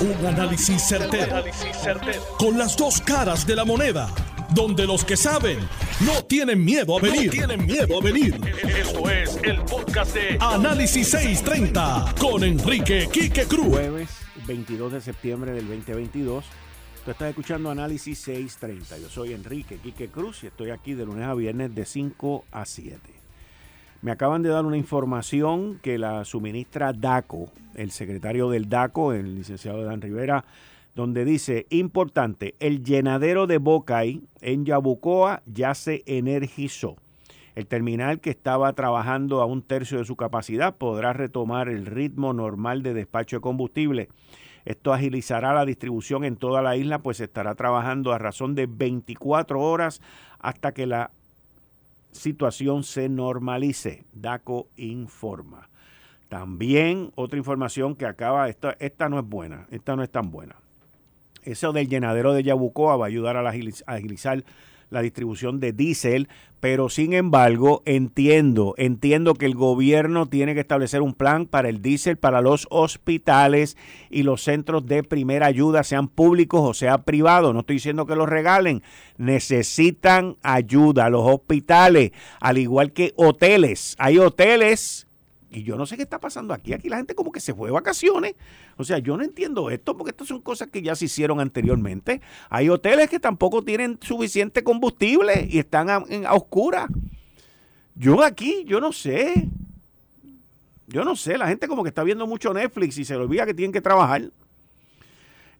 Un análisis certero, Con las dos caras de la moneda. Donde los que saben no tienen miedo a venir. tienen miedo a venir. Esto es el podcast de Análisis 630 con Enrique Quique Cruz. Jueves 22 de septiembre del 2022. Tú estás escuchando Análisis 630. Yo soy Enrique Quique Cruz y estoy aquí de lunes a viernes de 5 a 7. Me acaban de dar una información que la suministra DACO, el secretario del DACO, el licenciado Dan Rivera, donde dice, importante, el llenadero de Bocay en Yabucoa ya se energizó. El terminal que estaba trabajando a un tercio de su capacidad podrá retomar el ritmo normal de despacho de combustible. Esto agilizará la distribución en toda la isla, pues estará trabajando a razón de 24 horas hasta que la situación se normalice. DACO informa. También otra información que acaba, esta, esta no es buena, esta no es tan buena. Eso del llenadero de Yabucoa va a ayudar a agilizar la distribución de diésel, pero sin embargo entiendo, entiendo que el gobierno tiene que establecer un plan para el diésel para los hospitales y los centros de primera ayuda, sean públicos o sea privados. No estoy diciendo que los regalen, necesitan ayuda. Los hospitales, al igual que hoteles, hay hoteles y yo no sé qué está pasando aquí. Aquí la gente como que se fue de vacaciones. O sea, yo no entiendo esto porque estas son cosas que ya se hicieron anteriormente. Hay hoteles que tampoco tienen suficiente combustible y están a, en, oscuras. Yo aquí, yo no sé. Yo no sé. La gente como que está viendo mucho Netflix y se le olvida que tienen que trabajar.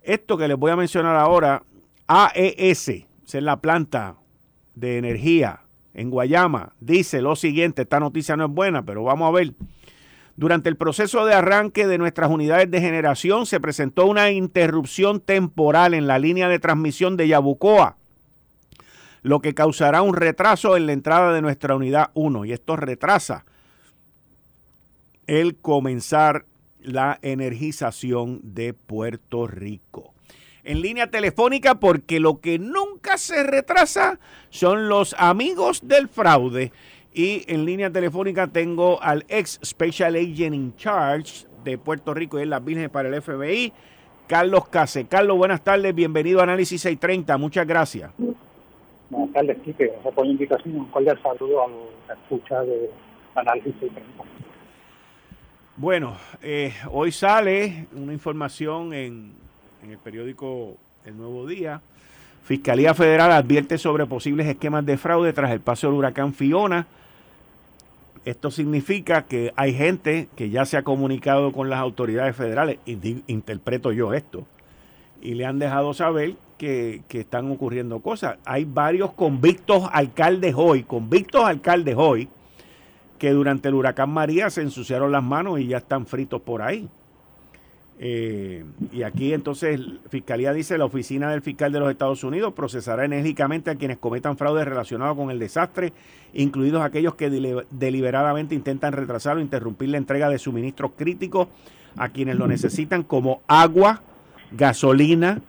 Esto que les voy a mencionar ahora, AES, es la planta de energía en Guayama, dice lo siguiente, esta noticia no es buena, pero vamos a ver. Durante el proceso de arranque de nuestras unidades de generación se presentó una interrupción temporal en la línea de transmisión de Yabucoa, lo que causará un retraso en la entrada de nuestra unidad 1 y esto retrasa el comenzar la energización de Puerto Rico. En línea telefónica porque lo que nunca se retrasa son los amigos del fraude. Y en línea telefónica tengo al ex Special Agent in Charge de Puerto Rico y en las Vírgenes para el FBI, Carlos Case. Carlos, buenas tardes, bienvenido a Análisis 630, muchas gracias. Buenas tardes, Quique, gracias por la invitación. Un cordial saludo a la escucha de Análisis 630. Bueno, eh, hoy sale una información en, en el periódico El Nuevo Día. Fiscalía Federal advierte sobre posibles esquemas de fraude tras el paso del huracán Fiona. Esto significa que hay gente que ya se ha comunicado con las autoridades federales, y interpreto yo esto, y le han dejado saber que, que, están ocurriendo cosas. Hay varios convictos alcaldes hoy, convictos alcaldes hoy, que durante el huracán María se ensuciaron las manos y ya están fritos por ahí. Eh, y aquí entonces Fiscalía dice, la oficina del fiscal de los Estados Unidos procesará enérgicamente a quienes cometan fraudes relacionados con el desastre, incluidos aquellos que deliberadamente intentan retrasar o interrumpir la entrega de suministros críticos a quienes lo necesitan, como agua, gasolina,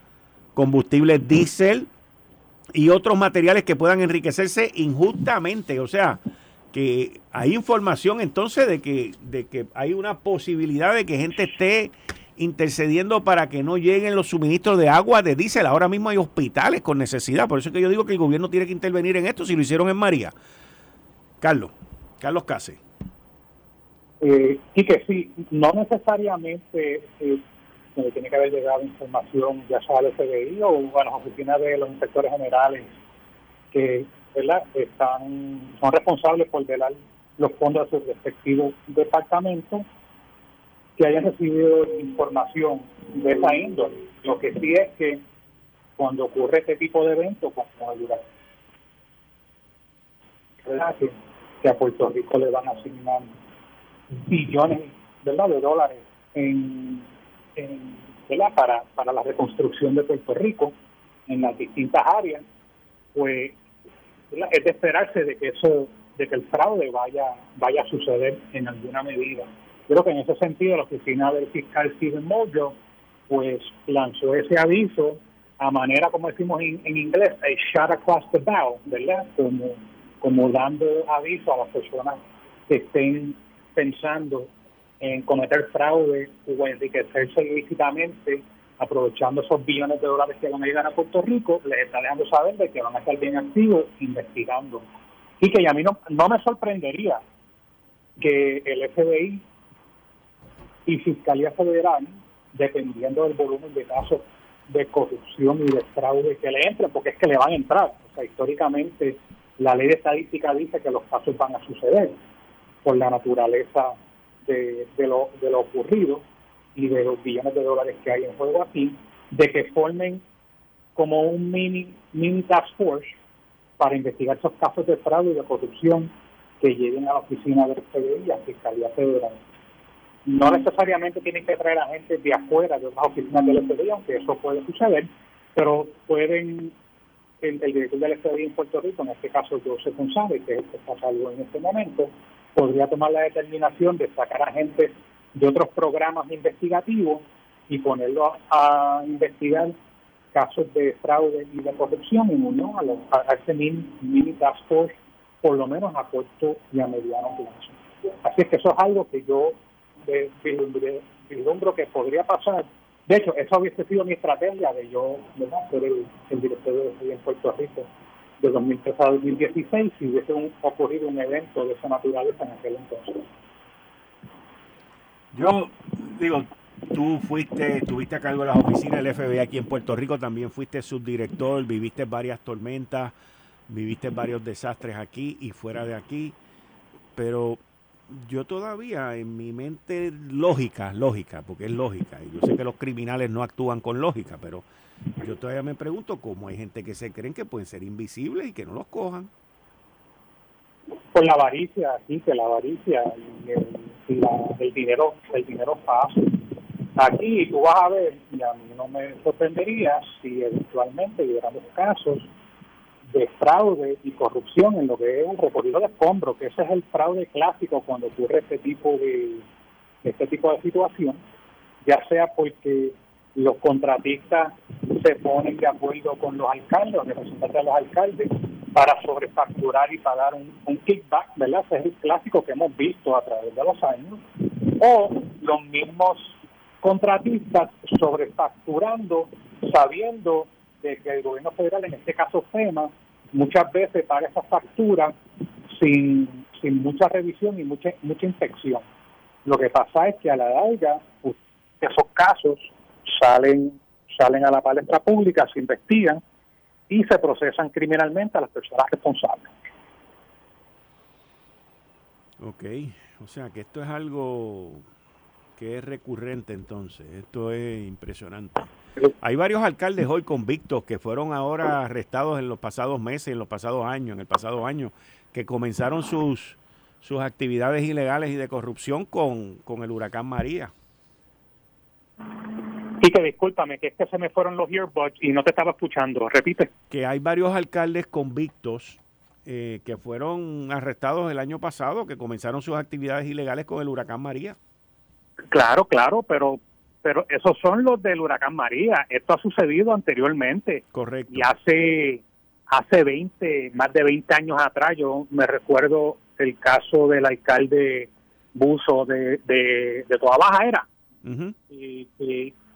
combustible diésel y otros materiales que puedan enriquecerse injustamente. O sea, que hay información entonces de que, de que hay una posibilidad de que gente esté intercediendo para que no lleguen los suministros de agua, de diésel. Ahora mismo hay hospitales con necesidad. Por eso es que yo digo que el gobierno tiene que intervenir en esto, si lo hicieron en María. Carlos, Carlos Case. Eh, y que sí, no necesariamente eh, tiene que haber llegado información ya sea al FBI o a las oficinas de los inspectores generales que están son responsables por velar los fondos de sus respectivos departamentos que hayan recibido información de esa índole. Lo que sí es que cuando ocurre este tipo de eventos, como el huracán, que, a Puerto Rico le van a asignar billones ¿verdad? de dólares en, Para, para la reconstrucción de Puerto Rico en las distintas áreas, pues es de esperarse de que eso, de que el fraude vaya, vaya a suceder en alguna medida. Creo que en ese sentido la oficina del fiscal Steven Mojo pues lanzó ese aviso a manera, como decimos en, inglés, a shot across the bow, ¿verdad? Como, dando aviso a las personas que estén pensando en cometer fraude o enriquecerse ilícitamente aprovechando esos billones de dólares que van a llegar a Puerto Rico, les está dejando saber de que van a estar bien activos investigando. Y que a mí no me sorprendería que el FBI y Fiscalía Federal, dependiendo del volumen de casos de corrupción y de fraude que le entren, porque es que le van a entrar. O sea, históricamente la ley estadística dice que los casos van a suceder por la naturaleza de, lo, de lo ocurrido y de los billones de dólares que hay en juego aquí, de que formen como un mini, mini task force para investigar esos casos de fraude y de corrupción que lleguen a la oficina del FBI y a Fiscalía Federal. No necesariamente tienen que traer a gente de afuera de otras oficinas del FBI, aunque eso puede suceder, pero pueden, el, director del FBI en Puerto Rico, en este caso José González, que es el que está salvo en este momento, podría tomar la determinación de sacar a gente de otros programas investigativos y ponerlo a, investigar casos de fraude y de corrupción en unión a, a, ese mini, mini task force, por lo menos a corto y a mediano plazo. Así es que eso es algo que yo de vislumbro que podría pasar. De hecho, eso hubiese sido mi estrategia de yo ser el, director de en Puerto Rico de 2013 a 2016 si hubiese ocurrido un evento de esa naturaleza en aquel entonces. Yo digo, tú fuiste, estuviste a cargo de las oficinas del FBI aquí en Puerto Rico, también fuiste subdirector, viviste varias tormentas, viviste varios desastres aquí y fuera de aquí, pero yo todavía en mi mente lógica, lógica, porque es lógica, y yo sé que los criminales no actúan con lógica, pero yo todavía me pregunto cómo hay gente que se creen que pueden ser invisibles y que no los cojan. Por la avaricia, sí, que la avaricia y el, el dinero, el dinero fácil. Aquí tú vas a ver, y a mí no me sorprendería si eventualmente hubiéramos casos de fraude y corrupción en lo que es el recorrido de escombros, que ese es el fraude clásico cuando ocurre este tipo de este tipo de situación, ya sea porque los contratistas se ponen de acuerdo con los alcaldes, los representantes de los alcaldes, para sobrefacturar y pagar un, un kickback, ¿verdad? Ese es el clásico que hemos visto a través de los años, o los mismos contratistas sobrefacturando, sabiendo de que el gobierno federal, en este caso FEMA, muchas veces paga esa factura sin, sin mucha revisión y mucha, mucha inspección. Lo que pasa es que a la larga esos casos salen, salen a la palestra pública, se investigan y se procesan criminalmente a las personas responsables. Ok, o sea que esto es algo que es recurrente entonces, esto es impresionante. Hay varios alcaldes hoy convictos que fueron ahora arrestados en los pasados meses, en los pasados años, en el pasado año, que comenzaron sus, sus actividades ilegales y de corrupción con, con el huracán María. Y que discúlpame, que es que se me fueron los earbuds y no te estaba escuchando. Repite. Que hay varios alcaldes convictos eh, que fueron arrestados el año pasado, que comenzaron sus actividades ilegales con el huracán María. Claro, claro, pero pero esos son los del huracán María. Esto ha sucedido anteriormente. Correcto. Y hace, hace 20, más de 20 años atrás, yo me recuerdo el caso del alcalde Buzo de, de, Toda Baja era, y,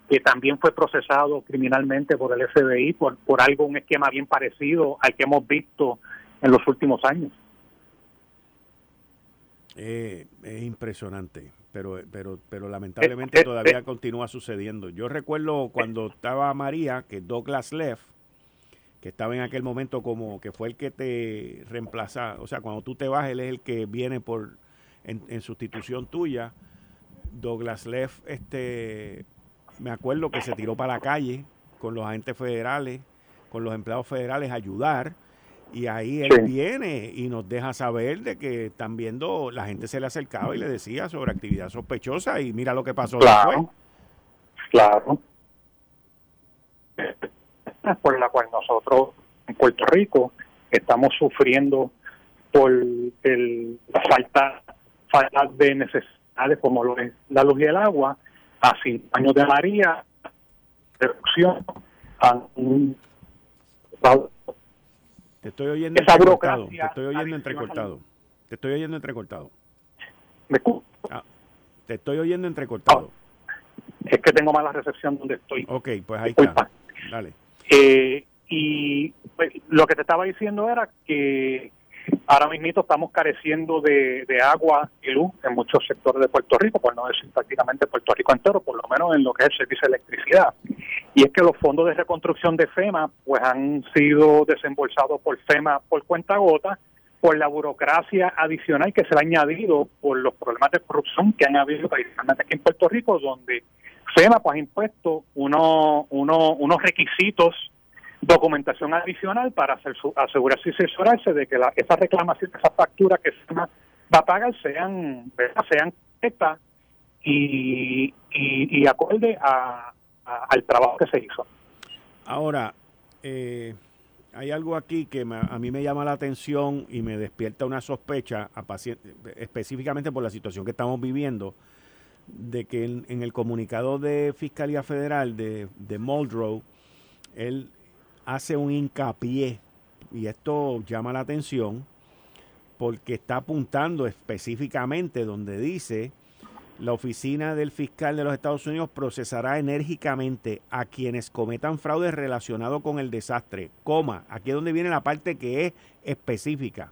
que también fue procesado criminalmente por el FBI por, por algo, un esquema bien parecido al que hemos visto en los últimos años. Eh, es impresionante pero, pero, pero lamentablemente todavía continúa sucediendo. Yo recuerdo cuando estaba María, que Douglas Leff, que estaba en aquel momento como que fue el que te reemplaza, o sea, cuando tú te vas, él es el que viene por en, sustitución tuya. Douglas Leff, este, me acuerdo que se tiró para la calle con los agentes federales, con los empleados federales a ayudar y ahí él viene y nos deja saber de que están viendo, la gente se le acercaba y le decía sobre actividad sospechosa y mira lo que pasó después. Claro. Por la cual nosotros en Puerto Rico estamos sufriendo por el, la falta, falta de necesidades como lo es la luz y el agua, a cinco años de María, reducción a un te estoy oyendo entrecortado. Te estoy oyendo entrecortado. Te estoy oyendo entrecortado. ¿Me ah, te estoy oyendo entrecortado. Es que tengo mala recepción donde estoy. Ok, pues ahí está. Dale. Eh, y pues, lo que te estaba diciendo era que ahora mismo estamos careciendo de, agua y luz en muchos sectores de Puerto Rico, por no decir prácticamente Puerto Rico entero, por lo menos en lo que es el servicio de electricidad. Y es que los fondos de reconstrucción de FEMA pues han sido desembolsados por FEMA por cuenta gota, por la burocracia adicional que se le ha añadido por los problemas de corrupción que han habido tradicionalmente aquí en Puerto Rico, donde FEMA pues, ha impuesto uno, unos requisitos, documentación adicional para hacer su, asegurarse y asesorarse de que la, esa reclamación, esa factura que FEMA va a pagar sean, sean correctas y, y, acorde a, al trabajo que se hizo. Ahora, eh, hay algo aquí que a mí me llama la atención y me despierta una sospecha, específicamente por la situación que estamos viviendo, de que en, el comunicado de Fiscalía Federal de, de Muldrow, él hace un hincapié, y esto llama la atención, porque está apuntando específicamente donde dice la oficina del fiscal de los Estados Unidos procesará enérgicamente a quienes cometan fraude relacionado con el desastre, coma, aquí es donde viene la parte que es específica,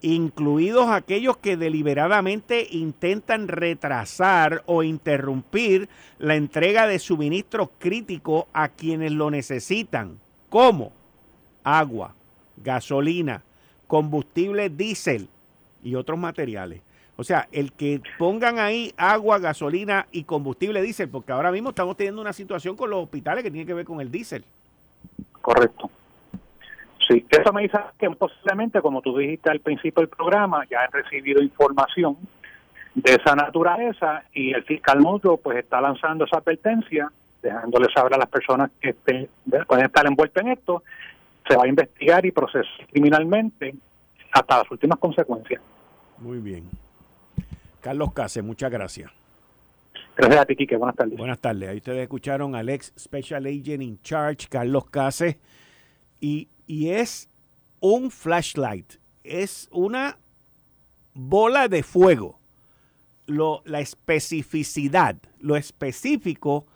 incluidos aquellos que deliberadamente intentan retrasar o interrumpir la entrega de suministros críticos a quienes lo necesitan, como agua, gasolina, combustible diésel y otros materiales. O sea, el que pongan ahí agua, gasolina y combustible diésel, porque ahora mismo estamos teniendo una situación con los hospitales que tiene que ver con el diésel. Correcto. Sí, eso me dice que posiblemente, como tú dijiste al principio del programa, ya han recibido información de esa naturaleza y el fiscal mutuo pues está lanzando esa advertencia, dejándole saber a las personas que pueden estar envueltas en esto, se va a investigar y procesar criminalmente hasta las últimas consecuencias. Muy bien. Carlos Case, muchas gracias. Gracias a ti, Kike. Buenas tardes. Buenas tardes. Ahí ustedes escucharon al ex Special Agent in Charge, Carlos Case. Y, y es un flashlight. Es una bola de fuego. Lo, la especificidad, lo específico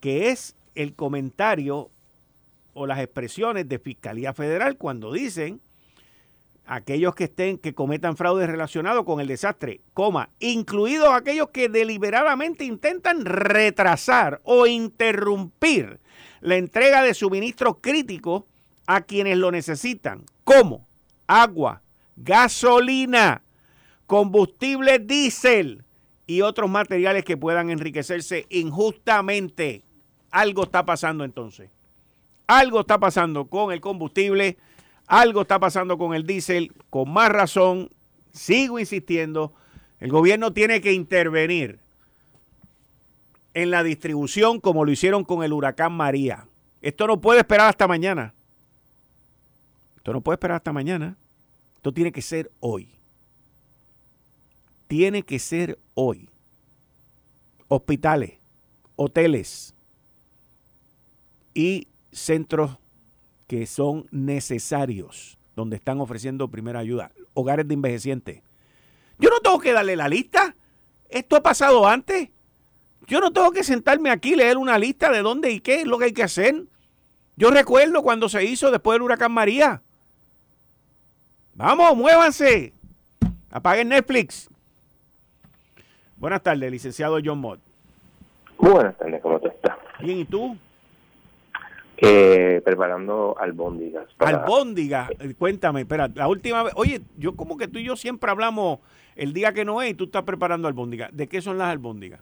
que es el comentario o las expresiones de Fiscalía Federal cuando dicen aquellos que estén que cometan fraude relacionado con el desastre, coma, incluidos aquellos que deliberadamente intentan retrasar o interrumpir la entrega de suministros críticos a quienes lo necesitan, como agua, gasolina, combustible diésel y otros materiales que puedan enriquecerse injustamente. Algo está pasando entonces. Algo está pasando con el combustible algo está pasando con el diésel, con más razón, sigo insistiendo, el gobierno tiene que intervenir en la distribución como lo hicieron con el huracán María. Esto no puede esperar hasta mañana. Esto no puede esperar hasta mañana. Esto tiene que ser hoy. Tiene que ser hoy. Hospitales, hoteles y centros que son necesarios, donde están ofreciendo primera ayuda, hogares de envejecientes. Yo no tengo que darle la lista. Esto ha pasado antes. Yo no tengo que sentarme aquí y leer una lista de dónde y qué es lo que hay que hacer. Yo recuerdo cuando se hizo después del huracán María. Vamos, muévanse. Apaguen Netflix. Buenas tardes, licenciado John Mott. Buenas tardes, ¿cómo te estás? Bien, ¿y tú? Eh, preparando albóndigas. Albóndigas, eh, cuéntame, espera, la última vez, oye, yo como que tú y yo siempre hablamos el día que no es y tú estás preparando albóndigas. ¿De qué son las albóndigas?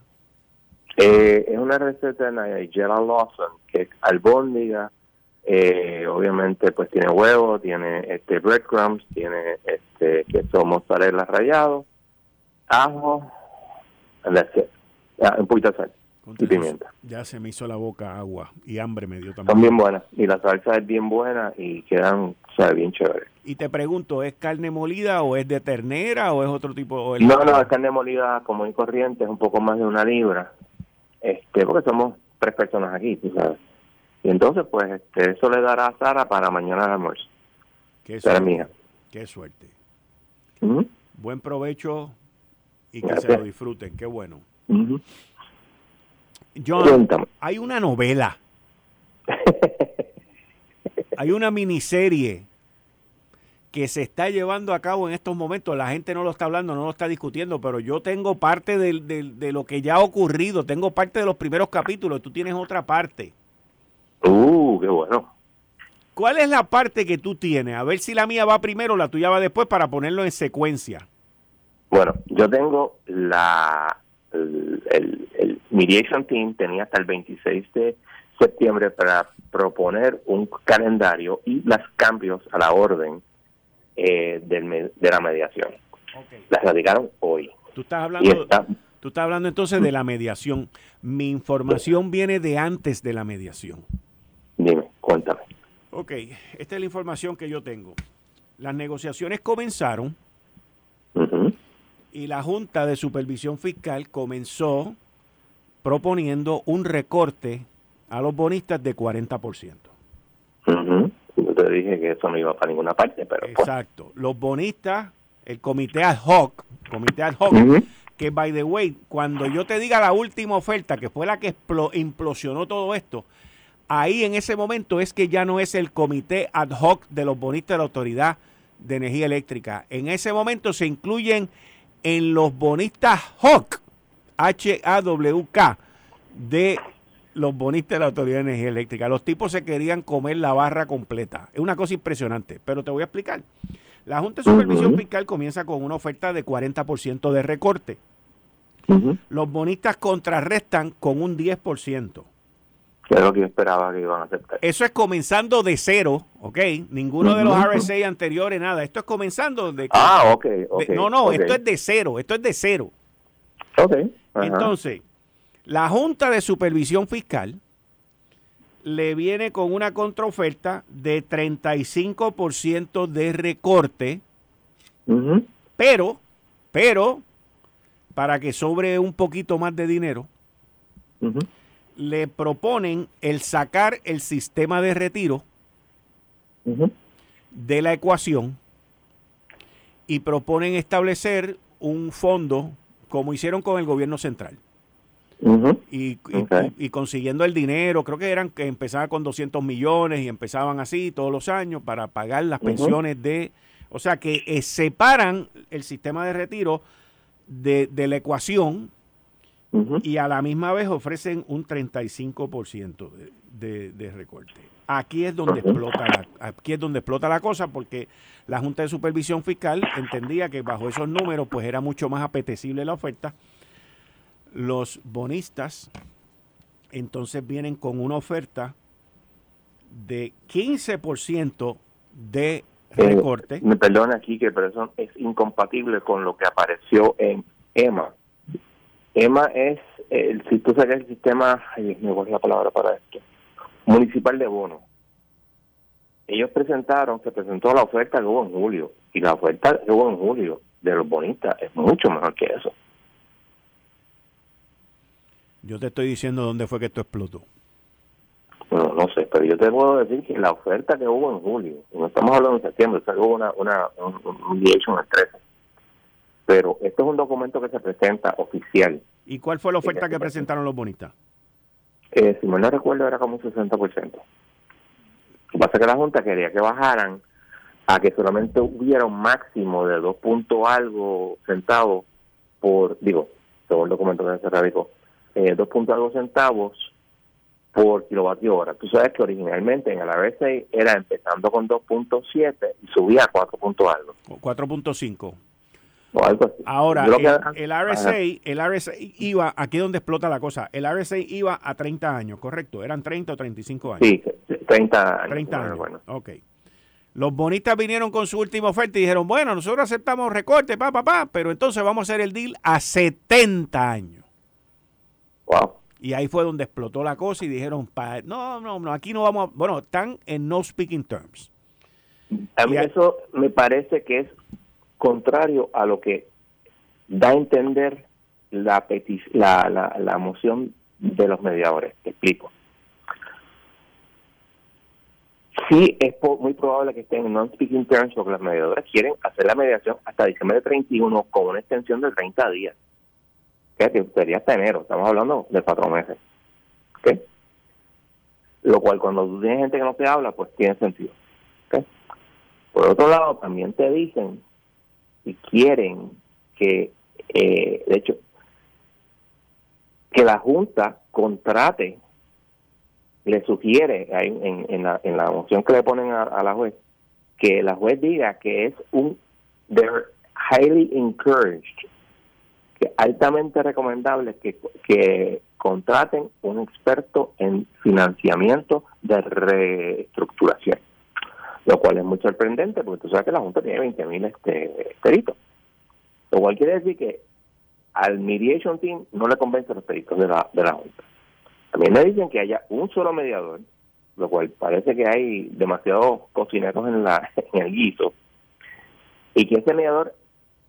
Eh, es una receta de Nigella Lawson, que es albóndiga, eh, obviamente pues tiene huevo, tiene este breadcrumbs, tiene este queso mozzarella rallado, ajo, ah, un poquito de sal y pimienta. Ya se me hizo la boca agua y hambre me dio también. Son bien buenas y la salsa es bien buena y quedan, o sea, bien chévere. Y te pregunto, ¿es carne molida o es de ternera o es otro tipo? no, no, es carne molida como y corriente, es un poco más de una libra, este, porque somos tres personas aquí, tú sabes. Y entonces, pues, este, eso le dará a Sara para mañana al almuerzo. Qué suerte. Qué suerte. Buen provecho y que se lo disfruten, qué bueno. John, hay una novela. hay una miniserie que se está llevando a cabo en estos momentos. La gente no lo está hablando, no lo está discutiendo, pero yo tengo parte de, de lo que ya ha ocurrido, tengo parte de los primeros capítulos, tú tienes otra parte. Uh, qué bueno. ¿Cuál es la parte que tú tienes? A ver si la mía va primero o la tuya va después para ponerlo en secuencia. Bueno, yo tengo la el, el, Mediation Team tenía hasta el 26 de septiembre para proponer un calendario y los cambios a la orden eh, del, de la mediación. Las radicaron hoy. Tú estás hablando, tú estás hablando entonces de la mediación. Mi información viene de antes de la mediación. Dime, cuéntame. Ok, esta es la información que yo tengo. Las negociaciones comenzaron y la Junta de Supervisión Fiscal comenzó proponiendo un recorte a los bonistas de 40%. Yo te dije que eso no iba para ninguna parte, pero... Pues. Exacto. Los bonistas, el comité ad hoc, comité ad hoc, que by the way, cuando yo te diga la última oferta, que fue la que implosionó todo esto, ahí en ese momento es que ya no es el comité ad hoc de los bonistas de la Autoridad de Energía Eléctrica. En ese momento se incluyen en los bonistas HOC, H-A-W-K, de los bonistas de la Autoridad de Energía Eléctrica. Los tipos se querían comer la barra completa. Es una cosa impresionante, pero te voy a explicar. La Junta de Supervisión Fiscal comienza con una oferta de 40% de recorte. Los bonistas contrarrestan con un 10% es lo que yo esperaba que iban a aceptar. Eso es comenzando de cero, ¿ok? Ninguno de los RSA anteriores, nada. Esto es comenzando de... Ah, ok, no, no, esto es de cero, esto es de cero. Ok. Entonces, la Junta de Supervisión Fiscal le viene con una contraoferta de 35% de recorte, pero, pero, para que sobre un poquito más de dinero, le proponen el sacar el sistema de retiro de la ecuación y proponen establecer un fondo como hicieron con el gobierno central. y, consiguiendo el dinero, creo que eran que empezaban con 200 millones y empezaban así todos los años para pagar las pensiones de... O sea que eh, separan el sistema de retiro de, de la ecuación y a la misma vez ofrecen un 35% de, de, recorte. Aquí es donde explota la, aquí es donde explota la cosa porque la Junta de Supervisión Fiscal entendía que bajo esos números pues era mucho más apetecible la oferta. Los bonistas entonces vienen con una oferta de 15% de eh, recorte. me perdona aquí que pero eso es incompatible con lo que apareció en EMA EMA es, el, si tú sacas el sistema, ay, me voy la palabra para esto, municipal de bono. Ellos presentaron, se presentó la oferta que hubo en julio, y la oferta que hubo en julio de los bonistas es mucho mejor que eso. Yo te estoy diciendo dónde fue que esto explotó. Bueno, no sé, pero yo te puedo decir que la oferta que hubo en julio, no estamos hablando en septiembre, o hubo una, una, un, un, el 13 pero esto es un documento que se presenta oficial. ¿Y cuál fue la oferta que presentaron los bonistas? Eh, si mal no recuerdo, era como un 60%. Lo que pasa es que la Junta quería que bajaran a que solamente hubiera un máximo de 2 puntos algo centavos por, digo, según el documento que se radicó, eh, 2 puntos algo centavos por kilovatio hora. Tú sabes que originalmente en el ABC era empezando con 2.7 y subía a 4 puntos algo. 4.5. Ahora, el, RSA, el RSA iba, aquí donde explota la cosa, el RSA iba a 30 años, ¿correcto? ¿Eran 30 o 35 años? Sí, 30 años. 30 años, bueno. ok. Los bonistas vinieron con su última oferta y dijeron, bueno, nosotros aceptamos recorte, pa, pa, pa, pero entonces vamos a hacer el deal a 70 años. Wow. Y ahí fue donde explotó la cosa y dijeron, no, no, no, aquí no vamos a, bueno, están en no speaking terms. A mí eso me parece que es contrario a lo que da a entender la, la, la, moción de los mediadores. Te explico. Sí, es muy probable que estén en non-speaking terms porque los mediadores quieren hacer la mediación hasta diciembre de 31 con una extensión de 30 días. Que sería hasta enero, estamos hablando de cuatro meses. Lo cual cuando tú tienes gente que no te habla, pues tiene sentido. Por otro lado, también te dicen y quieren que, eh, de hecho, que la Junta contrate, le sugiere en, en, la, en la moción que le ponen a, la juez, que la juez diga que es un, they're highly encouraged, que altamente recomendable que, que contraten un experto en financiamiento de reestructuración, lo cual es muy sorprendente porque tú sabes que la Junta tiene 20 mil este, peritos, lo cual quiere decir que al mediation team no le convence los peritos de la, de la Junta. También le dicen que haya un solo mediador, lo cual parece que hay demasiados cocineros en, la, en el guiso, y que ese mediador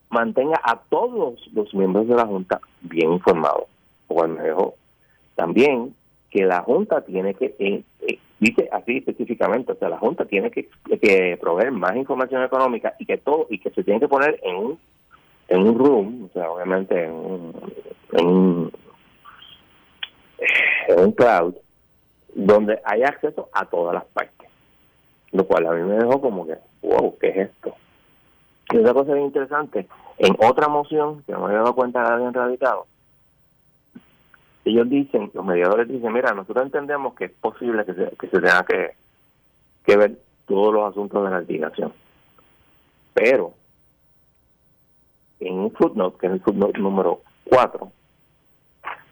mantenga a todos los miembros de la Junta bien informados. O cual me dejó también que la Junta tiene que, eh, eh, dice así específicamente, o sea, la Junta tiene que, que proveer más información económica y que todo, y que se tiene que poner en un en un room, o sea, obviamente en un, en un, en un cloud, donde hay acceso a todas las partes. Lo cual a mí me dejó como que, wow, ¿qué es esto? Y otra cosa bien interesante, en otra moción, que no me había dado cuenta que habían radicado, ellos dicen, los mediadores dicen, mira, nosotros entendemos que es posible que se, que se tenga que, que ver todos los asuntos de la litigación. Pero en un footnote, que es el footnote número 4,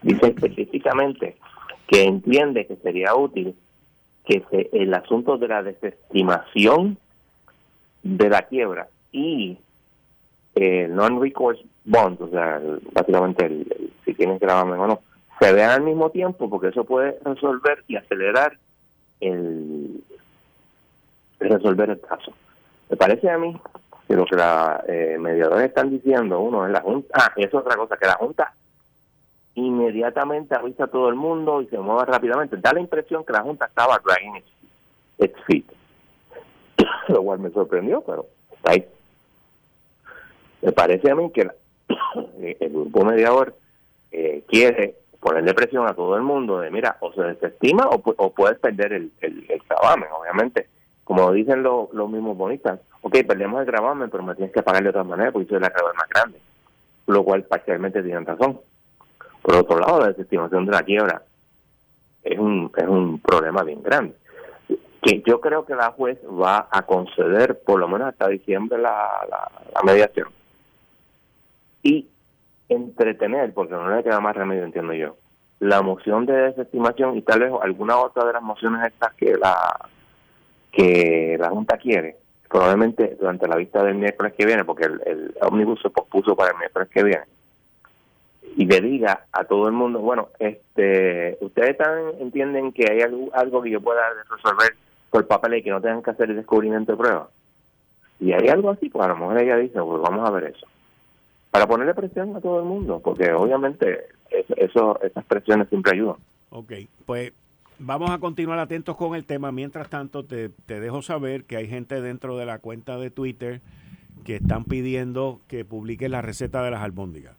dice específicamente que entiende que sería útil que se, el asunto de la desestimación de la quiebra y el non-recourse bond, o sea, básicamente el, si tienes gravamen o no, se vean al mismo tiempo porque eso puede resolver y acelerar el resolver el caso. Me parece a mí que lo que los eh, mediadores están diciendo, uno es la Junta, ah, es otra cosa, que la Junta inmediatamente avisa a todo el mundo y se mueve rápidamente. Da la impresión que la Junta estaba dragging its, feet. lo cual me sorprendió, pero está ahí. Me parece a mí que el grupo mediador eh, quiere ponerle presión a todo el mundo de, mira, o se desestima o, o puedes perder el, el, el obviamente como dicen los, los mismos bonistas, ok, perdemos el gravamen, pero me tienes que pagar de otra manera porque soy la gravamen más grande, lo cual parcialmente tienen razón. Por otro lado, la desestimación de la quiebra es un, es un problema bien grande. Que yo creo que la juez va a conceder por lo menos hasta diciembre la, la, mediación. Y entretener, porque no le queda más remedio, entiendo yo, la moción de desestimación y tal vez alguna otra de las mociones estas que la que la Junta quiere, probablemente durante la vista del miércoles que viene, porque el, el ómnibus se pospuso para el miércoles que viene, y le diga a todo el mundo, bueno, este, ustedes entienden que hay algo, algo que yo pueda resolver por papel y que no tengan que hacer el descubrimiento de pruebas. Y hay algo así, pues a lo mejor ella dice, pues vamos a ver eso. Para ponerle presión a todo el mundo, porque obviamente eso, esas presiones siempre ayudan. Ok, pues vamos a continuar atentos con el tema. Mientras tanto, te, te, dejo saber que hay gente dentro de la cuenta de Twitter que están pidiendo que publique la receta de las albóndigas.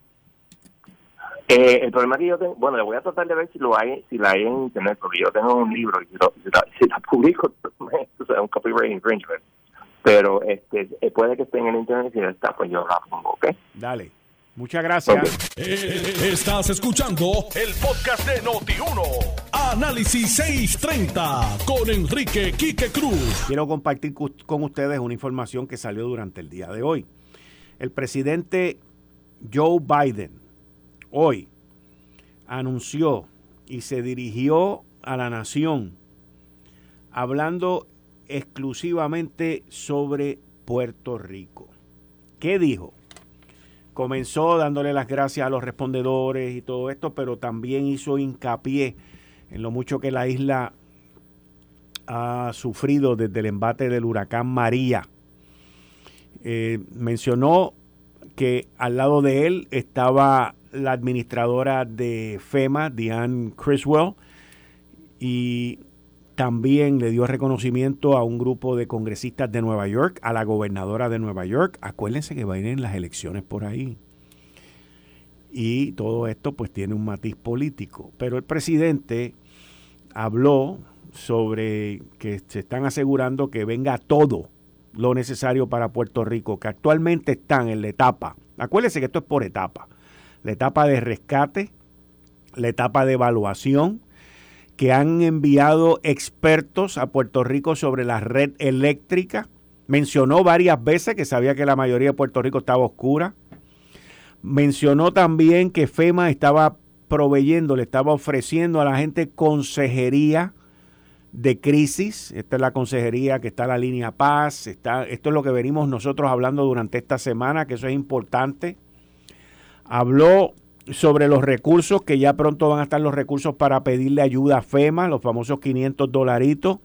Eh, el problema que yo tengo, bueno, le voy a tratar de ver si lo hay, si la hay en internet, porque yo tengo un libro y si, la, publico, o sea, un copyright infringement. Pero este, eh, puede que esté en el internet y si no está, pues yo la pongo, ¿ok? Dale. Muchas gracias. Eh, estás escuchando el podcast de Noti1. Análisis 630 con Enrique Quique Cruz. Quiero compartir con ustedes una información que salió durante el día de hoy. El presidente Joe Biden hoy anunció y se dirigió a la nación hablando exclusivamente sobre Puerto Rico. ¿Qué dijo? comenzó dándole las gracias a los respondedores y todo esto, pero también hizo hincapié en lo mucho que la isla ha sufrido desde el embate del huracán María. Eh, mencionó que al lado de él estaba la administradora de FEMA, Diane Criswell, y también le dio reconocimiento a un grupo de congresistas de Nueva York, a la gobernadora de Nueva York. Acuérdense que van a ir las elecciones por ahí. Y todo esto pues tiene un matiz político. Pero el presidente habló sobre que se están asegurando que venga todo lo necesario para Puerto Rico, que actualmente están en la etapa. Acuérdense que esto es por etapa. La etapa de rescate, la etapa de evaluación, que han enviado expertos a Puerto Rico sobre la red eléctrica. Mencionó varias veces que sabía que la mayoría de Puerto Rico estaba oscura. Mencionó también que FEMA estaba proveyendo, le estaba ofreciendo a la gente consejería de crisis. Esta es la consejería que está la línea paz. Está, esto es lo que venimos nosotros hablando durante esta semana, que eso es importante. Habló sobre los recursos, que ya pronto van a estar los recursos para pedirle ayuda a FEMA, los famosos 500 dolaritos,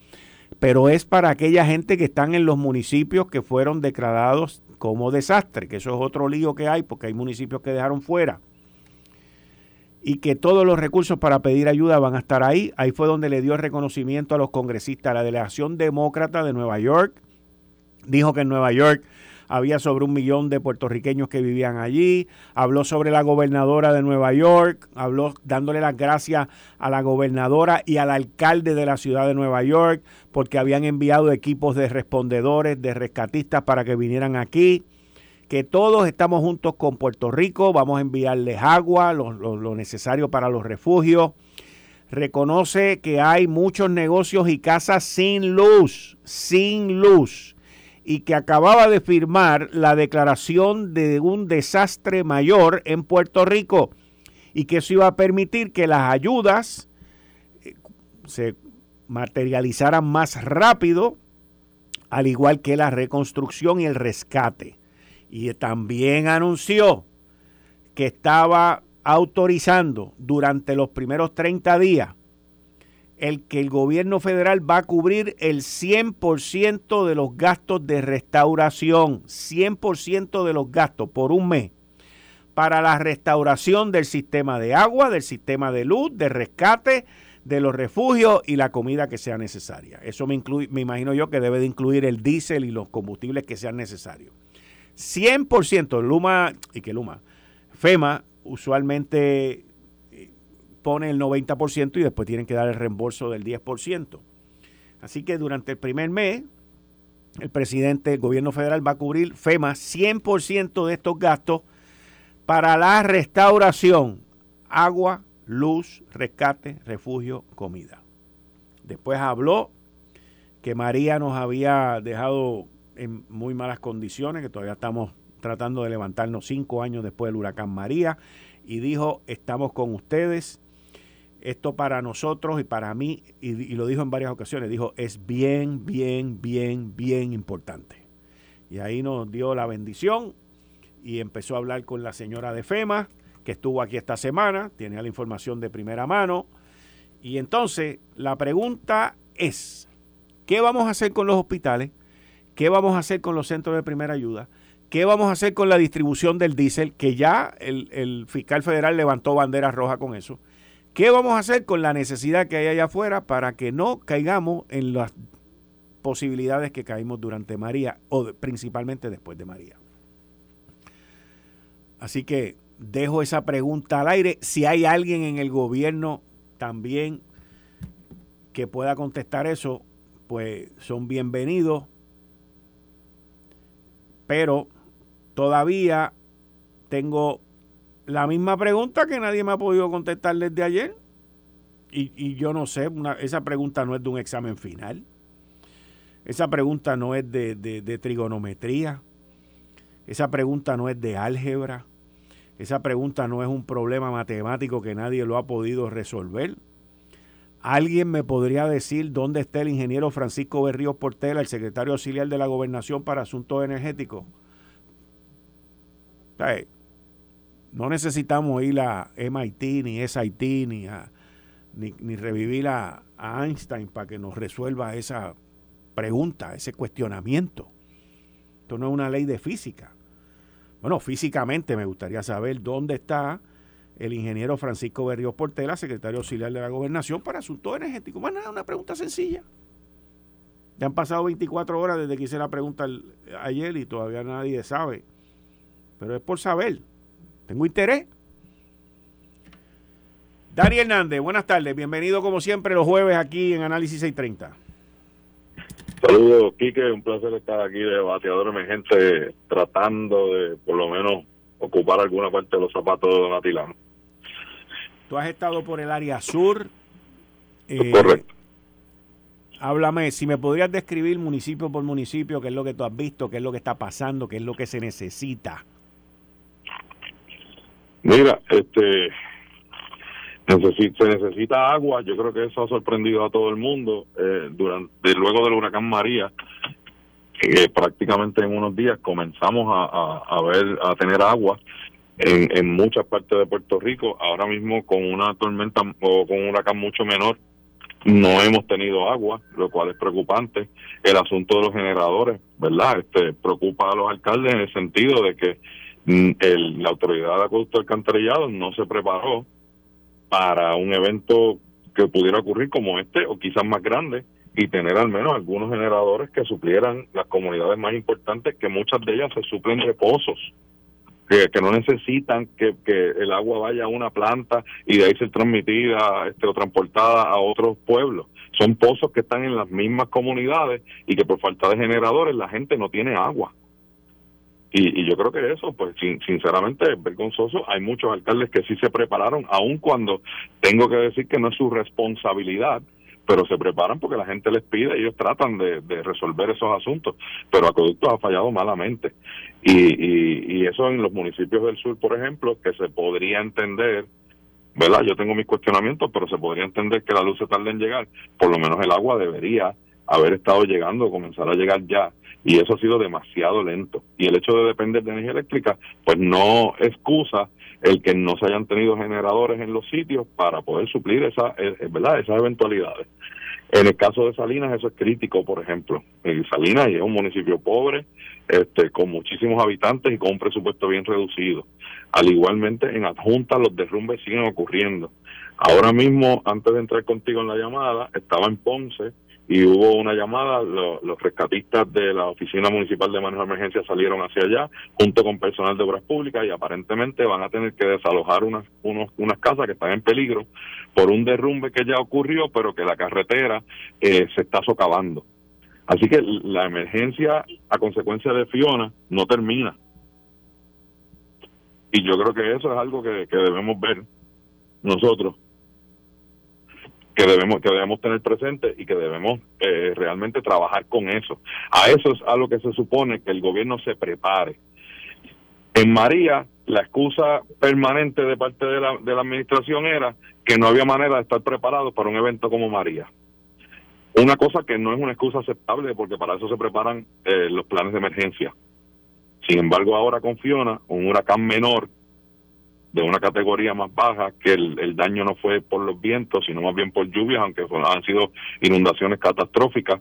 pero es para aquella gente que están en los municipios que fueron declarados como desastre, que eso es otro lío que hay, porque hay municipios que dejaron fuera y que todos los recursos para pedir ayuda van a estar ahí. Ahí fue donde le dio reconocimiento a los congresistas. La delegación demócrata de Nueva York dijo que en Nueva York había sobre un millón de puertorriqueños que vivían allí, habló sobre la gobernadora de Nueva York, habló dándole las gracias a la gobernadora y al alcalde de la ciudad de Nueva York porque habían enviado equipos de respondedores, de rescatistas para que vinieran aquí. Que todos estamos juntos con Puerto Rico, vamos a enviarles agua, lo, necesario para los refugios. Reconoce que hay muchos negocios y casas sin luz, sin luz, y que acababa de firmar la declaración de un desastre mayor en Puerto Rico y que eso iba a permitir que las ayudas eh, se materializaran más rápido, al igual que la reconstrucción y el rescate. Y también anunció que estaba autorizando durante los primeros 30 días el que el gobierno federal va a cubrir el 100% de los gastos de restauración, 100% de los gastos por un mes para la restauración del sistema de agua, del sistema de luz, de rescate, de los refugios y la comida que sea necesaria. Eso me, incluye, me imagino yo que debe de incluir el diésel y los combustibles que sean necesarios. 100% Luma, y que Luma, FEMA usualmente pone el 90% y después tienen que dar el reembolso del 10%. Así que durante el primer mes, el presidente del gobierno federal va a cubrir FEMA 100% de estos gastos para la restauración, agua, luz, rescate, refugio, comida. Después habló que María nos había dejado en muy malas condiciones, que todavía estamos tratando de levantarnos cinco años después del huracán María, y dijo, estamos con ustedes. Esto para nosotros y para mí, y, lo dijo en varias ocasiones, dijo, es bien, bien, bien, bien importante. Y ahí nos dio la bendición y empezó a hablar con la señora de FEMA, que estuvo aquí esta semana, tiene la información de primera mano. Y entonces la pregunta es, ¿qué vamos a hacer con los hospitales? ¿Qué vamos a hacer con los centros de primera ayuda? ¿Qué vamos a hacer con la distribución del diésel? Que ya el, fiscal federal levantó bandera roja con eso. ¿Qué vamos a hacer con la necesidad que hay allá afuera para que no caigamos en las posibilidades que caímos durante María o principalmente después de María? Así que dejo esa pregunta al aire. Si hay alguien en el gobierno también que pueda contestar eso, pues son bienvenidos pero todavía tengo la misma pregunta que nadie me ha podido contestar desde ayer. Y, yo no sé, esa pregunta no es de un examen final. Esa pregunta no es de, de trigonometría. Esa pregunta no es de álgebra. Esa pregunta no es un problema matemático que nadie lo ha podido resolver. ¿Alguien me podría decir dónde está el ingeniero Francisco Berríos Portela, el secretario auxiliar de la Gobernación para Asuntos Energéticos? No necesitamos ir a MIT, ni SIT, ni, ni, revivir a, a Einstein para que nos resuelva esa pregunta, ese cuestionamiento. Esto no es una ley de física. Bueno, físicamente me gustaría saber dónde está el ingeniero Francisco Berríos Portela, secretario auxiliar de la gobernación para asuntos energéticos. Bueno, nada, una pregunta sencilla. Ya han pasado 24 horas desde que hice la pregunta ayer y todavía nadie sabe. Pero es por saber. Tengo interés. Dani Hernández, buenas tardes. Bienvenido como siempre los jueves aquí en Análisis 630. Saludos, Quique. Un placer estar aquí de bateador emergente tratando de, por lo menos, ocupar alguna parte de los zapatos de Donatilano. Tú has estado por el área sur. Eh, Correcto. Háblame, si me podrías describir municipio por municipio, qué es lo que tú has visto, qué es lo que está pasando, qué es lo que se necesita. Mira, este, se necesita agua, yo creo que eso ha sorprendido a todo el mundo eh, durante luego del huracán María, que prácticamente en unos días comenzamos a, ver a tener agua en, en muchas partes de Puerto Rico. Ahora mismo con una tormenta o con un huracán mucho menor no hemos tenido agua, lo cual es preocupante. El asunto de los generadores, ¿verdad? Este preocupa a los alcaldes en el sentido de que el, la autoridad de acueducto alcantarillado no se preparó para un evento que pudiera ocurrir como este o quizás más grande y tener al menos algunos generadores que suplieran las comunidades más importantes que muchas de ellas se suplen de pozos que, no necesitan que, que, el agua vaya a una planta y de ahí ser transmitida este, o transportada a otros pueblos. Son pozos que están en las mismas comunidades y que por falta de generadores la gente no tiene agua. Y, y yo creo que eso, pues sinceramente es vergonzoso. Hay muchos alcaldes que sí se prepararon, aun cuando tengo que decir que no es su responsabilidad, pero se preparan porque la gente les pide, ellos tratan de, de resolver esos asuntos, pero Acueductos ha fallado malamente. Y, y, y eso en los municipios del sur, por ejemplo, que se podría entender, ¿verdad? Yo tengo mis cuestionamientos, pero se podría entender que la luz se tarde en llegar, por lo menos el agua debería haber estado llegando, comenzar a llegar ya y eso ha sido demasiado lento. Y el hecho de depender de energía eléctrica, pues no excusa el que no se hayan tenido generadores en los sitios para poder suplir esa, eh, eh, ¿verdad? esas eventualidades. En el caso de Salinas eso es crítico, por ejemplo. En Salinas es un municipio pobre, este, con muchísimos habitantes y con un presupuesto bien reducido. Al igualmente en Adjunta los derrumbes siguen ocurriendo. Ahora mismo, antes de entrar contigo en la llamada, estaba en Ponce, y hubo una llamada, los rescatistas de la Oficina Municipal de Manejo de Emergencia salieron hacia allá junto con personal de obras públicas y aparentemente van a tener que desalojar unas, unos, unas casas que están en peligro por un derrumbe que ya ocurrió, pero que la carretera eh, se está socavando. Así que la emergencia a consecuencia de Fiona no termina. Y yo creo que eso es algo que debemos ver nosotros que debemos que debemos tener presente y que debemos eh, realmente trabajar con eso. A eso es a lo que se supone que el gobierno se prepare. En María, la excusa permanente de parte de la, de la administración era que no había manera de estar preparado para un evento como María. Una cosa que no es una excusa aceptable porque para eso se preparan eh, los planes de emergencia. Sin embargo, ahora con Fiona, un huracán menor de una categoría más baja, que el, daño no fue por los vientos, sino más bien por lluvias, aunque han sido inundaciones catastróficas,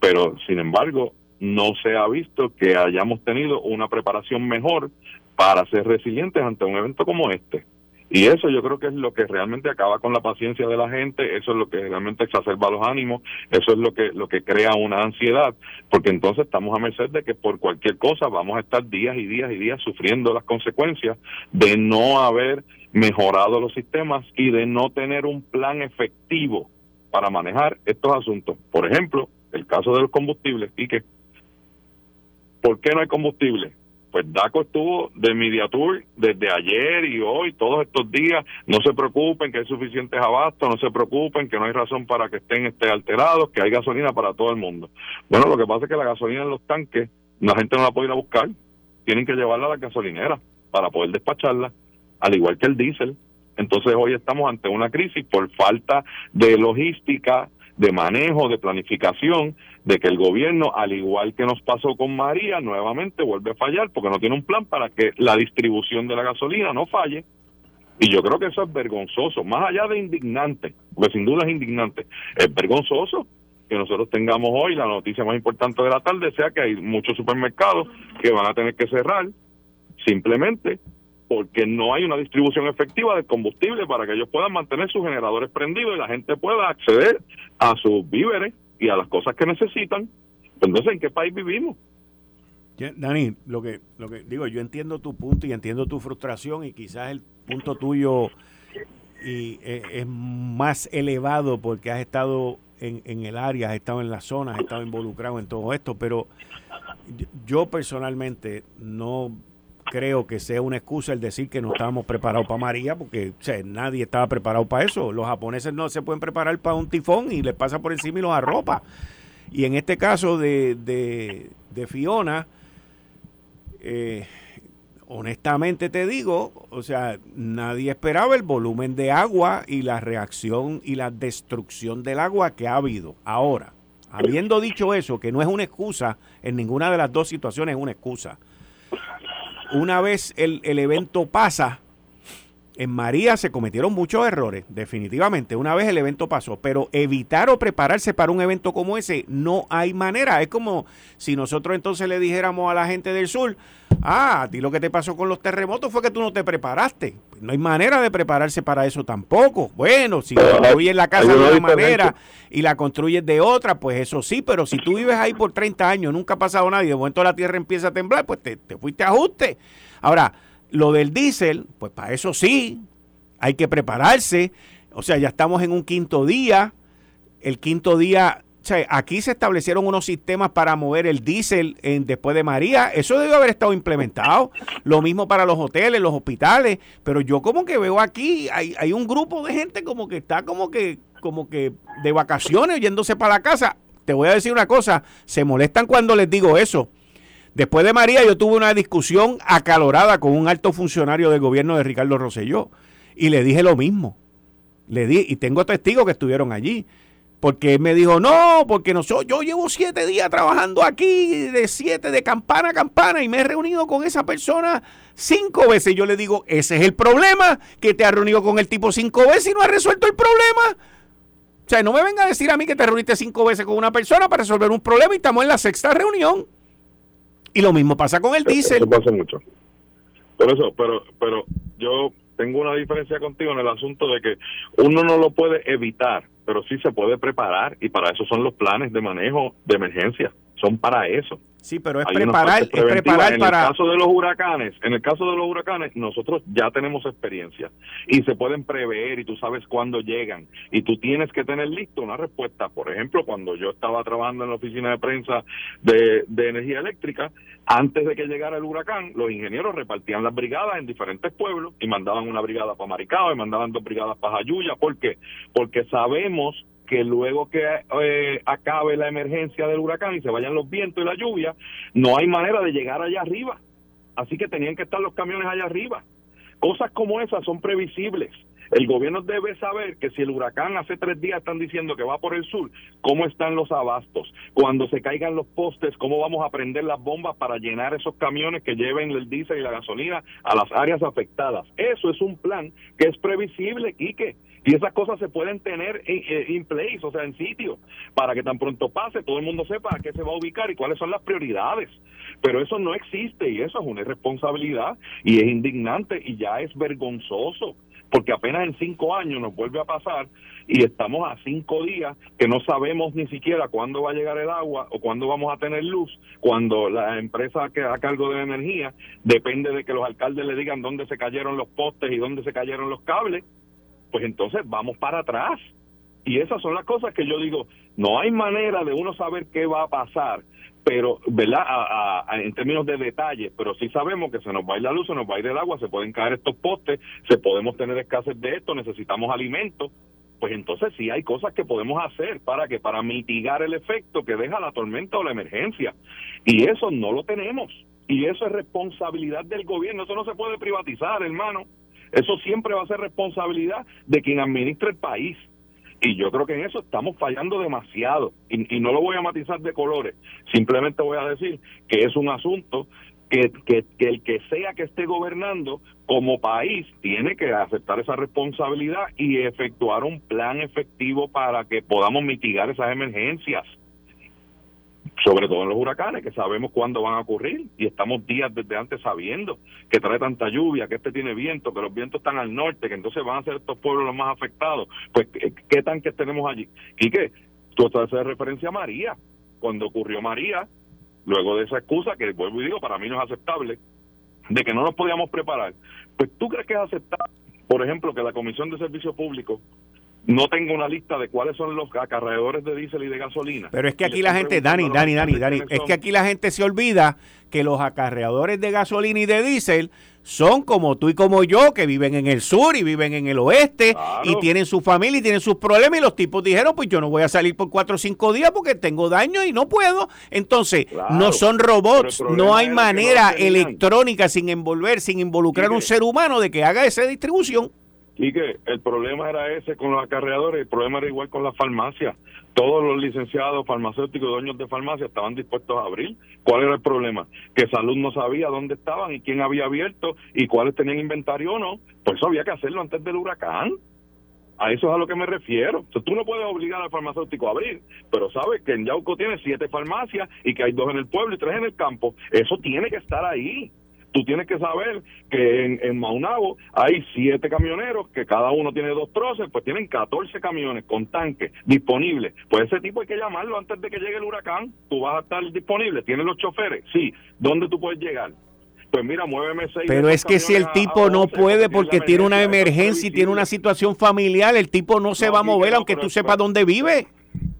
pero sin embargo no se ha visto que hayamos tenido una preparación mejor para ser resilientes ante un evento como este. Y eso yo creo que es lo que realmente acaba con la paciencia de la gente, eso es lo que realmente exacerba los ánimos, eso es lo que lo que crea una ansiedad, porque entonces estamos a merced de que por cualquier cosa vamos a estar días y días y días sufriendo las consecuencias de no haber mejorado los sistemas y de no tener un plan efectivo para manejar estos asuntos. Por ejemplo, el caso de los combustibles, y que ¿por qué no hay combustible? Pues DACO estuvo de Media Tour desde ayer y hoy, todos estos días. No se preocupen que hay suficientes abastos, no se preocupen que no hay razón para que estén este, alterados, que hay gasolina para todo el mundo. Bueno, lo que pasa es que la gasolina en los tanques, la gente no la puede ir a buscar. Tienen que llevarla a la gasolinera para poder despacharla, al igual que el diésel. Entonces hoy estamos ante una crisis por falta de logística, de manejo, de planificación, de que el gobierno, al igual que nos pasó con María, nuevamente vuelve a fallar porque no tiene un plan para que la distribución de la gasolina no falle. Y yo creo que eso es vergonzoso, más allá de indignante, porque sin duda es indignante, es vergonzoso que nosotros tengamos hoy la noticia más importante de la tarde, sea que hay muchos supermercados que van a tener que cerrar simplemente porque no hay una distribución efectiva de combustible para que ellos puedan mantener sus generadores prendidos y la gente pueda acceder a sus víveres y a las cosas que necesitan. Entonces, ¿en qué país vivimos? Dani, lo que, lo que digo, yo entiendo tu punto y entiendo tu frustración y quizás el punto tuyo y eh, es más elevado porque has estado en, en, el área, has estado en la zona, has estado involucrado en todo esto, pero yo personalmente no creo que sea una excusa el decir que no estábamos preparados para María, porque nadie estaba preparado para eso. Los japoneses no se pueden preparar para un tifón y les pasa por encima y los arropa. Y en este caso de, de, Fiona, eh, honestamente te digo, o sea, nadie esperaba el volumen de agua y la reacción y la destrucción del agua que ha habido. Ahora, habiendo dicho eso, que no es una excusa, en ninguna de las dos situaciones es una excusa una vez el, evento pasa, en María se cometieron muchos errores, definitivamente, una vez el evento pasó, pero evitar o prepararse para un evento como ese, no hay manera. Es como si nosotros entonces le dijéramos a la gente del sur, ah, a ti lo que te pasó con los terremotos fue que tú no te preparaste. No hay manera de prepararse para eso tampoco. Bueno, si construyes la casa de una manera y la construyes de otra, pues eso sí, pero si tú vives ahí por 30 años, nunca ha pasado nada y de momento la tierra empieza a temblar, pues te, te fuiste a ajuste. Ahora, lo del diésel, pues para eso sí, hay que prepararse. O sea, ya estamos en un quinto día. El quinto día, o sea, aquí se establecieron unos sistemas para mover el diésel en, después de María. Eso debe haber estado implementado. Lo mismo para los hoteles, los hospitales. Pero yo como que veo aquí, hay, hay un grupo de gente como que está como que, como que de vacaciones yéndose para la casa. Te voy a decir una cosa, se molestan cuando les digo eso. Después de María yo tuve una discusión acalorada con un alto funcionario del gobierno de Ricardo Rosselló y le dije lo mismo. Le di, y tengo testigos que estuvieron allí. Porque él me dijo, no, porque no, yo llevo siete días trabajando aquí, de siete, de campana a campana, y me he reunido con esa persona cinco veces. Yo le digo, ese es el problema, que te has reunido con el tipo cinco veces y no has resuelto el problema. O sea, no me venga a decir a mí que te reuniste cinco veces con una persona para resolver un problema y estamos en la sexta reunión. Y lo mismo pasa con el diésel. Eso pasa mucho. Por eso, pero, pero yo tengo una diferencia contigo en el asunto de que uno no lo puede evitar, pero sí se puede preparar y para eso son los planes de manejo de emergencia, son para eso. Sí, pero es preparar, es preparar en para... el caso de los huracanes, en el caso de los huracanes, nosotros ya tenemos experiencia y se pueden prever y tú sabes cuándo llegan y tú tienes que tener listo una respuesta. Por ejemplo, cuando yo estaba trabajando en la oficina de prensa de, de energía eléctrica, antes de que llegara el huracán, los ingenieros repartían las brigadas en diferentes pueblos y mandaban una brigada para Maricao y mandaban dos brigadas para Jayuya. ¿Por qué? Porque sabemos que luego que eh, acabe la emergencia del huracán y se vayan los vientos y la lluvia, no hay manera de llegar allá arriba. Así que tenían que estar los camiones allá arriba. Cosas como esas son previsibles. El gobierno debe saber que si el huracán hace tres días están diciendo que va por el sur, ¿cómo están los abastos? Cuando se caigan los postes, ¿cómo vamos a prender las bombas para llenar esos camiones que lleven el diésel y la gasolina a las áreas afectadas? Eso es un plan que es previsible, Quique. Y esas cosas se pueden tener en, in place, o sea, en sitio, para que tan pronto pase todo el mundo sepa a qué se va a ubicar y cuáles son las prioridades. Pero eso no existe y eso es una irresponsabilidad y es indignante y ya es vergonzoso porque apenas en cinco años nos vuelve a pasar y estamos a cinco días que no sabemos ni siquiera cuándo va a llegar el agua o cuándo vamos a tener luz, cuando la empresa que a cargo de la energía depende de que los alcaldes le digan dónde se cayeron los postes y dónde se cayeron los cables, pues entonces vamos para atrás. Y esas son las cosas que yo digo, no hay manera de uno saber qué va a pasar pero, ¿verdad? en términos de detalles, pero sí sabemos que se nos va a ir la luz, se nos va a ir el agua, se pueden caer estos postes, se podemos tener escasez de esto, necesitamos alimentos, pues entonces sí hay cosas que podemos hacer para que para mitigar el efecto que deja la tormenta o la emergencia. Y eso no lo tenemos. Y eso es responsabilidad del gobierno, eso no se puede privatizar, hermano. Eso siempre va a ser responsabilidad de quien administra el país. Y yo creo que en eso estamos fallando demasiado. Y, no lo voy a matizar de colores. Simplemente voy a decir que es un asunto que, que, que, el que sea que esté gobernando como país tiene que aceptar esa responsabilidad y efectuar un plan efectivo para que podamos mitigar esas emergencias sobre todo en los huracanes, que sabemos cuándo van a ocurrir y estamos días desde antes sabiendo que trae tanta lluvia, que este tiene viento, que los vientos están al norte, que entonces van a ser estos pueblos los más afectados. Pues, ¿qué, tanques tenemos allí? Y que tú estás de referencia a María. Cuando ocurrió María, luego de esa excusa, que vuelvo y digo, para mí no es aceptable, de que no nos podíamos preparar, pues tú crees que es aceptable por ejemplo, que la Comisión de Servicio Público no tengo una lista de cuáles son los acarreadores de diésel y de gasolina. Pero es que aquí la gente, Dani, Dani, Dani, Dani, es que aquí la gente se olvida que los acarreadores de gasolina y de diésel son como tú y como yo, que viven en el sur y viven en el oeste y tienen su familia y tienen sus problemas y los tipos dijeron, pues yo no voy a salir por cuatro o cinco días porque tengo daño y no puedo. Entonces, no son robots, no hay manera electrónica sin envolver, sin involucrar a un ser humano de que haga esa distribución. Y que el problema era ese con los acarreadores, el problema era igual con las farmacias. Todos los licenciados farmacéuticos, dueños de farmacia, estaban dispuestos a abrir. ¿Cuál era el problema? Que salud no sabía dónde estaban y quién había abierto y cuáles tenían inventario o no. Por eso había que hacerlo antes del huracán. A eso es a lo que me refiero. tú no puedes obligar al farmacéutico a abrir, pero sabes que en Yauco tiene siete farmacias y que hay dos en el pueblo y tres en el campo. Eso tiene que estar ahí tú tienes que saber que en, en, Maunabo hay siete camioneros que cada uno tiene dos troces, pues tienen 14 camiones con tanques disponibles. Pues ese tipo hay que llamarlo antes de que llegue el huracán. Tú vas a estar disponible, tienes los choferes. Sí, ¿dónde tú puedes llegar? Pues mira, muéveme seis. Pero es que si el tipo no puede porque tiene una emergencia y tiene una situación familiar, el tipo no se va a mover aunque tú sepas dónde vive.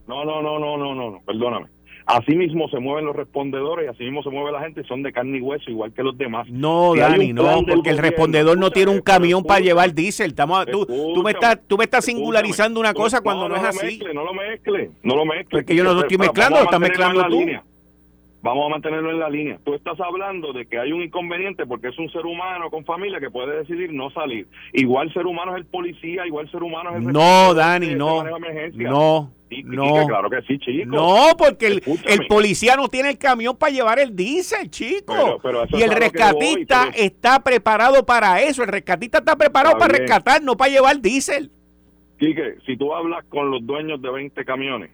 No, no, no, no, no, no, perdóname. Así mismo se mueven los respondedores, así mismo se mueve la gente, son de carne y hueso, igual que los demás. No, Dani, no, porque el respondedor no tiene un camión para llevar diésel. Estamos, tú, tú, me estás, tú me estás singularizando una cosa cuando no, es así. no lo mezcle, no lo mezcle. Porque yo no lo estoy mezclando, lo estás mezclando tú. Vamos a mantenerlo en la línea. Tú estás hablando de que hay un inconveniente porque es un ser humano con familia que puede decidir no salir. Igual ser humano es el policía, igual ser humano es el... No, Dani, no. No. No, claro que sí, chico. No, porque el, el, policía no tiene el camión para llevar el diésel, chico. y el rescatista está preparado para eso. El rescatista está preparado para rescatar, no para llevar diésel. Quique, si tú hablas con los dueños de 20 camiones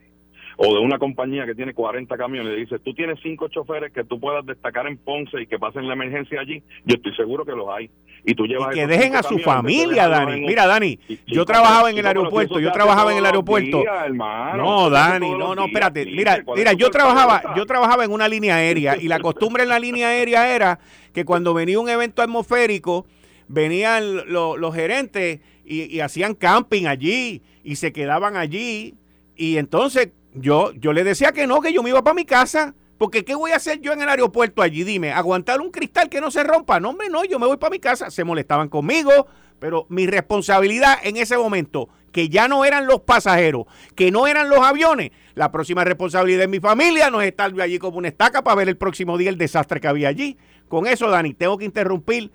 o de una compañía que tiene 40 camiones y dice, tú tienes cinco choferes que tú puedas destacar en Ponce y que pasen la emergencia allí, yo estoy seguro que los hay. Y tú llevas... que dejen a su familia, Dani. Mira, Dani, yo trabajaba en el aeropuerto, yo trabajaba en el aeropuerto. no, Dani, no, no, espérate. Mira, mira, yo trabajaba, yo trabajaba en una línea aérea y la costumbre en la línea aérea era que cuando venía un evento atmosférico, venían los gerentes y, y hacían camping allí y se quedaban allí y entonces yo, yo le decía que no, que yo me iba para mi casa. Porque ¿qué voy a hacer yo en el aeropuerto allí? Dime, ¿aguantar un cristal que no se rompa? No, hombre, no, yo me voy para mi casa. Se molestaban conmigo, pero mi responsabilidad en ese momento, que ya no eran los pasajeros, que no eran los aviones, la próxima responsabilidad de mi familia no es estar allí como una estaca para ver el próximo día el desastre que había allí. Con eso, Dani, tengo que interrumpir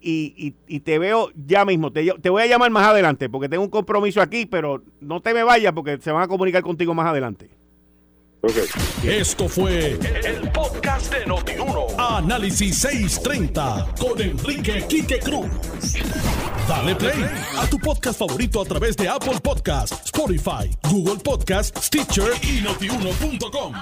y, y, te veo ya mismo. Te, te, voy a llamar más adelante porque tengo un compromiso aquí, pero no te me vayas porque se van a comunicar contigo más adelante. Okay. Esto fue el, podcast de Notiuno. Análisis 630 con Enrique Quique Cruz. Dale play a tu podcast favorito a través de Apple Podcasts, Spotify, Google Podcasts, Stitcher y notiuno.com.